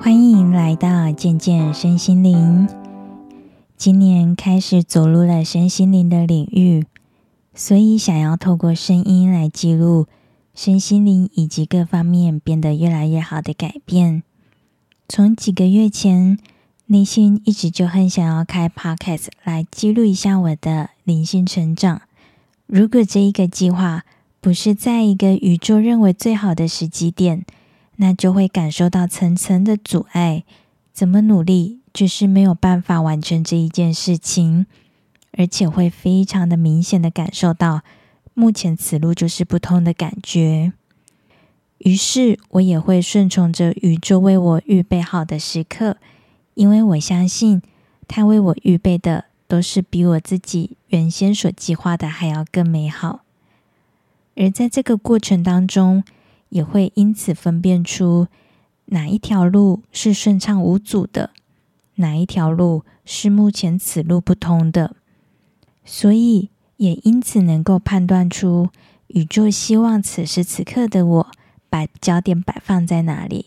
欢迎来到渐渐身心灵。今年开始走入了身心灵的领域，所以想要透过声音来记录身心灵以及各方面变得越来越好的改变。从几个月前，内心一直就很想要开 podcast 来记录一下我的灵性成长。如果这一个计划不是在一个宇宙认为最好的时机点，那就会感受到层层的阻碍，怎么努力就是没有办法完成这一件事情，而且会非常的明显的感受到目前此路就是不通的感觉。于是我也会顺从着宇宙为我预备好的时刻，因为我相信他为我预备的都是比我自己原先所计划的还要更美好。而在这个过程当中，也会因此分辨出哪一条路是顺畅无阻的，哪一条路是目前此路不通的，所以也因此能够判断出宇宙希望此时此刻的我把焦点摆放在哪里，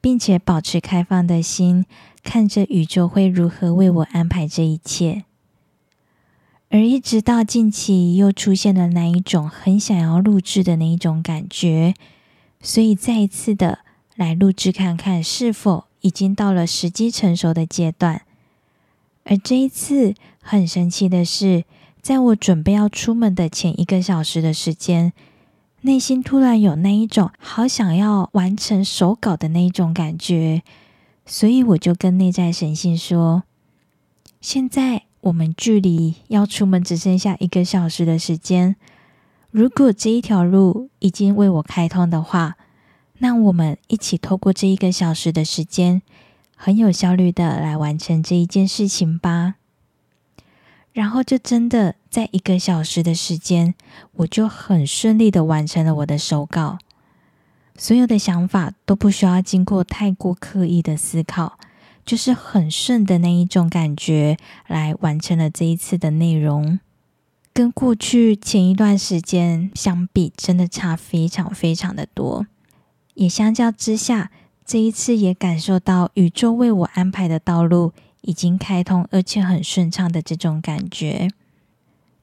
并且保持开放的心，看着宇宙会如何为我安排这一切。而一直到近期，又出现了那一种很想要录制的那一种感觉。所以再一次的来录制看看，是否已经到了时机成熟的阶段。而这一次很神奇的是，在我准备要出门的前一个小时的时间，内心突然有那一种好想要完成手稿的那一种感觉。所以我就跟内在神性说：“现在我们距离要出门只剩下一个小时的时间。”如果这一条路已经为我开通的话，那我们一起透过这一个小时的时间，很有效率的来完成这一件事情吧。然后就真的在一个小时的时间，我就很顺利的完成了我的手稿，所有的想法都不需要经过太过刻意的思考，就是很顺的那一种感觉来完成了这一次的内容。跟过去前一段时间相比，真的差非常非常的多。也相较之下，这一次也感受到宇宙为我安排的道路已经开通，而且很顺畅的这种感觉。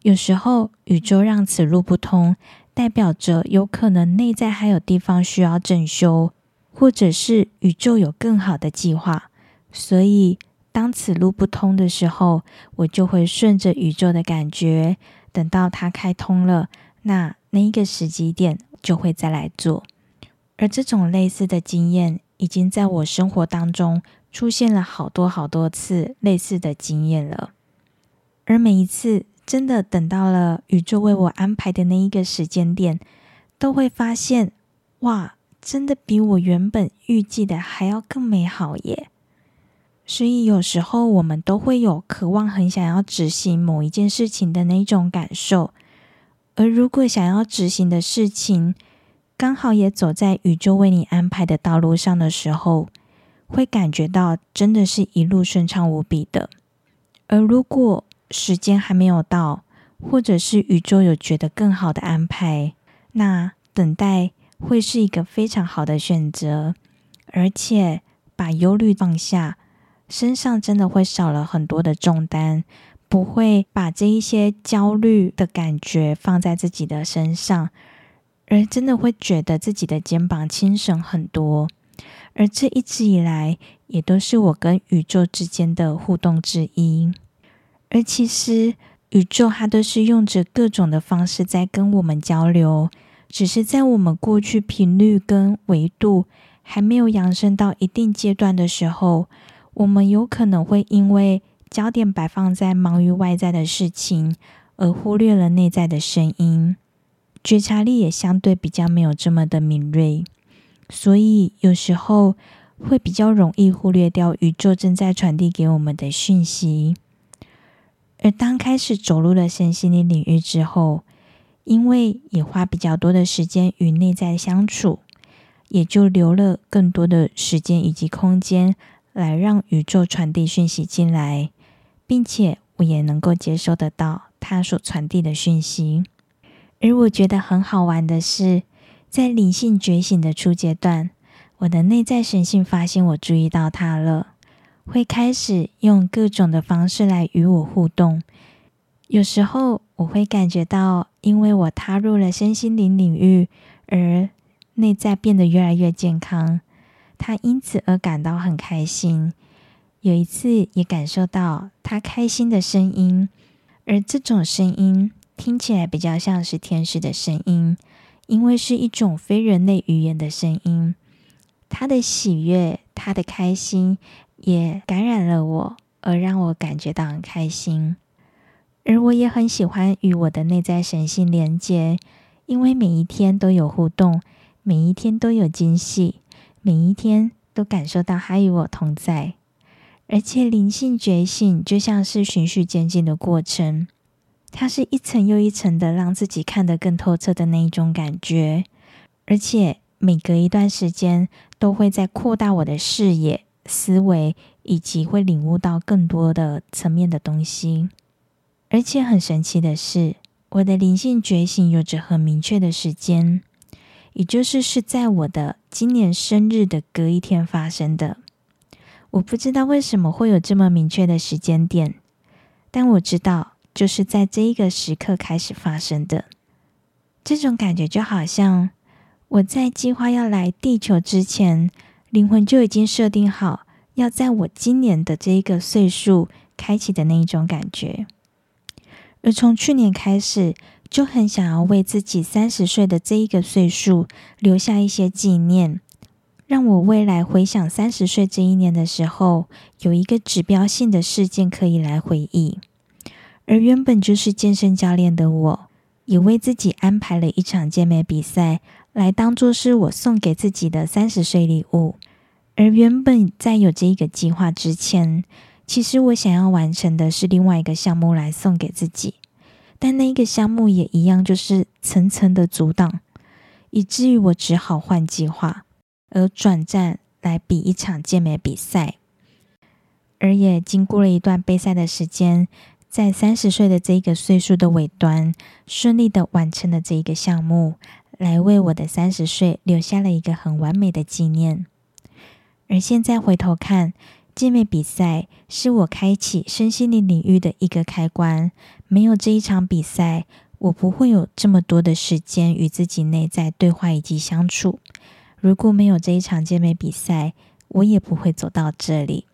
有时候宇宙让此路不通，代表着有可能内在还有地方需要整修，或者是宇宙有更好的计划。所以当此路不通的时候，我就会顺着宇宙的感觉。等到它开通了，那那一个时机点就会再来做。而这种类似的经验，已经在我生活当中出现了好多好多次类似的经验了。而每一次真的等到了宇宙为我安排的那一个时间点，都会发现，哇，真的比我原本预计的还要更美好耶！所以有时候我们都会有渴望，很想要执行某一件事情的那种感受。而如果想要执行的事情刚好也走在宇宙为你安排的道路上的时候，会感觉到真的是一路顺畅无比的。而如果时间还没有到，或者是宇宙有觉得更好的安排，那等待会是一个非常好的选择，而且把忧虑放下。身上真的会少了很多的重担，不会把这一些焦虑的感觉放在自己的身上，而真的会觉得自己的肩膀轻省很多。而这一直以来，也都是我跟宇宙之间的互动之一。而其实，宇宙它都是用着各种的方式在跟我们交流，只是在我们过去频率跟维度还没有扬升到一定阶段的时候。我们有可能会因为焦点摆放在忙于外在的事情，而忽略了内在的声音，觉察力也相对比较没有这么的敏锐，所以有时候会比较容易忽略掉宇宙正在传递给我们的讯息。而当开始走入了身心灵领域之后，因为也花比较多的时间与内在相处，也就留了更多的时间以及空间。来让宇宙传递讯息进来，并且我也能够接收得到它所传递的讯息。而我觉得很好玩的是，在灵性觉醒的初阶段，我的内在神性发现我注意到它了，会开始用各种的方式来与我互动。有时候我会感觉到，因为我踏入了身心灵领域，而内在变得越来越健康，他因此而感到很开心。有一次也感受到他开心的声音，而这种声音听起来比较像是天使的声音，因为是一种非人类语言的声音。他的喜悦，他的开心，也感染了我，而让我感觉到很开心。而我也很喜欢与我的内在神性连接，因为每一天都有互动，每一天都有惊喜，每一天都感受到他与我同在。而且灵性觉醒就像是循序渐进的过程，它是一层又一层的让自己看得更透彻的那一种感觉，而且。每隔一段时间，都会在扩大我的视野、思维，以及会领悟到更多的层面的东西。而且很神奇的是，我的灵性觉醒有着很明确的时间，也就是是在我的今年生日的隔一天发生的。我不知道为什么会有这么明确的时间点，但我知道就是在这一个时刻开始发生的。这种感觉就好像……我在计划要来地球之前，灵魂就已经设定好要在我今年的这一个岁数开启的那一种感觉。而从去年开始，就很想要为自己三十岁的这一个岁数留下一些纪念，让我未来回想三十岁这一年的时候，有一个指标性的事件可以来回忆。而原本就是健身教练的我，也为自己安排了一场健美比赛。来当做是我送给自己的三十岁礼物，而原本在有这一个计划之前，其实我想要完成的是另外一个项目来送给自己，但那一个项目也一样，就是层层的阻挡，以至于我只好换计划，而转战来比一场健美比赛，而也经过了一段备赛的时间，在三十岁的这一个岁数的尾端，顺利的完成了这一个项目。来为我的三十岁留下了一个很完美的纪念。而现在回头看，健美比赛是我开启身心灵领域的一个开关。没有这一场比赛，我不会有这么多的时间与自己内在对话以及相处。如果没有这一场健美比赛，我也不会走到这里。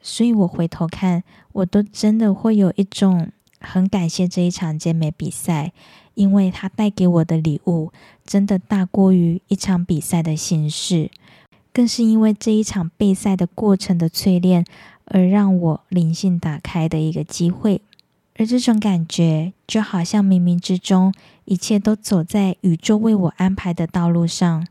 所以我回头看，我都真的会有一种很感谢这一场健美比赛。因为它带给我的礼物真的大过于一场比赛的形式，更是因为这一场备赛的过程的淬炼，而让我灵性打开的一个机会。而这种感觉就好像冥冥之中，一切都走在宇宙为我安排的道路上。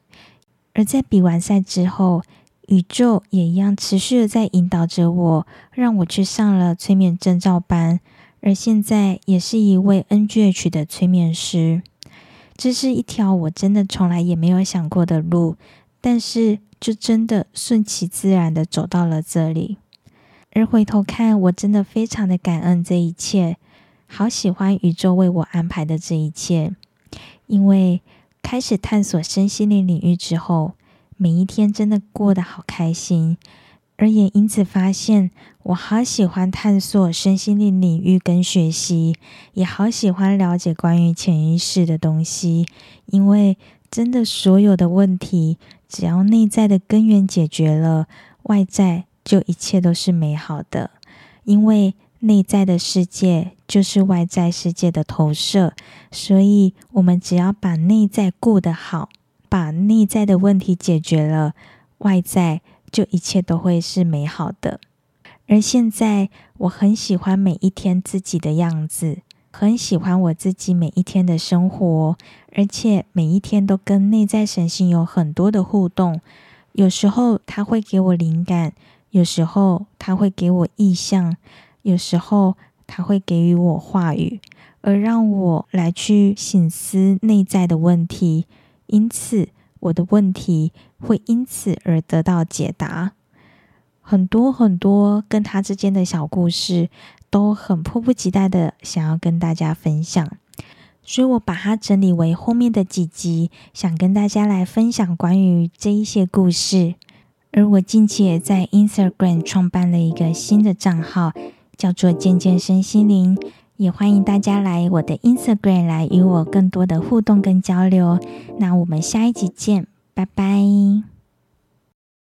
而在比完赛之后，宇宙也一样持续的在引导着我，让我去上了催眠证照班。而现在也是一位 NGH 的催眠师，这是一条我真的从来也没有想过的路，但是就真的顺其自然的走到了这里。而回头看，我真的非常的感恩这一切，好喜欢宇宙为我安排的这一切，因为开始探索身心灵领域之后，每一天真的过得好开心。而也因此发现，我好喜欢探索身心灵领域跟学习，也好喜欢了解关于潜意识的东西。因为真的所有的问题，只要内在的根源解决了，外在就一切都是美好的。因为内在的世界就是外在世界的投射，所以我们只要把内在顾得好，把内在的问题解决了，外在。就一切都会是美好的。而现在，我很喜欢每一天自己的样子，很喜欢我自己每一天的生活，而且每一天都跟内在神性有很多的互动。有时候他会给我灵感，有时候他会给我意象，有时候他会给予我话语，而让我来去醒思内在的问题。因此。我的问题会因此而得到解答，很多很多跟他之间的小故事，都很迫不及待的想要跟大家分享。所以我把它整理为后面的几集，想跟大家来分享关于这一些故事。而我近期也在 Instagram 创办了一个新的账号，叫做“健健身心灵”，也欢迎大家来我的 Instagram 来与我更多的互动跟交流。那我们下一集见，拜拜。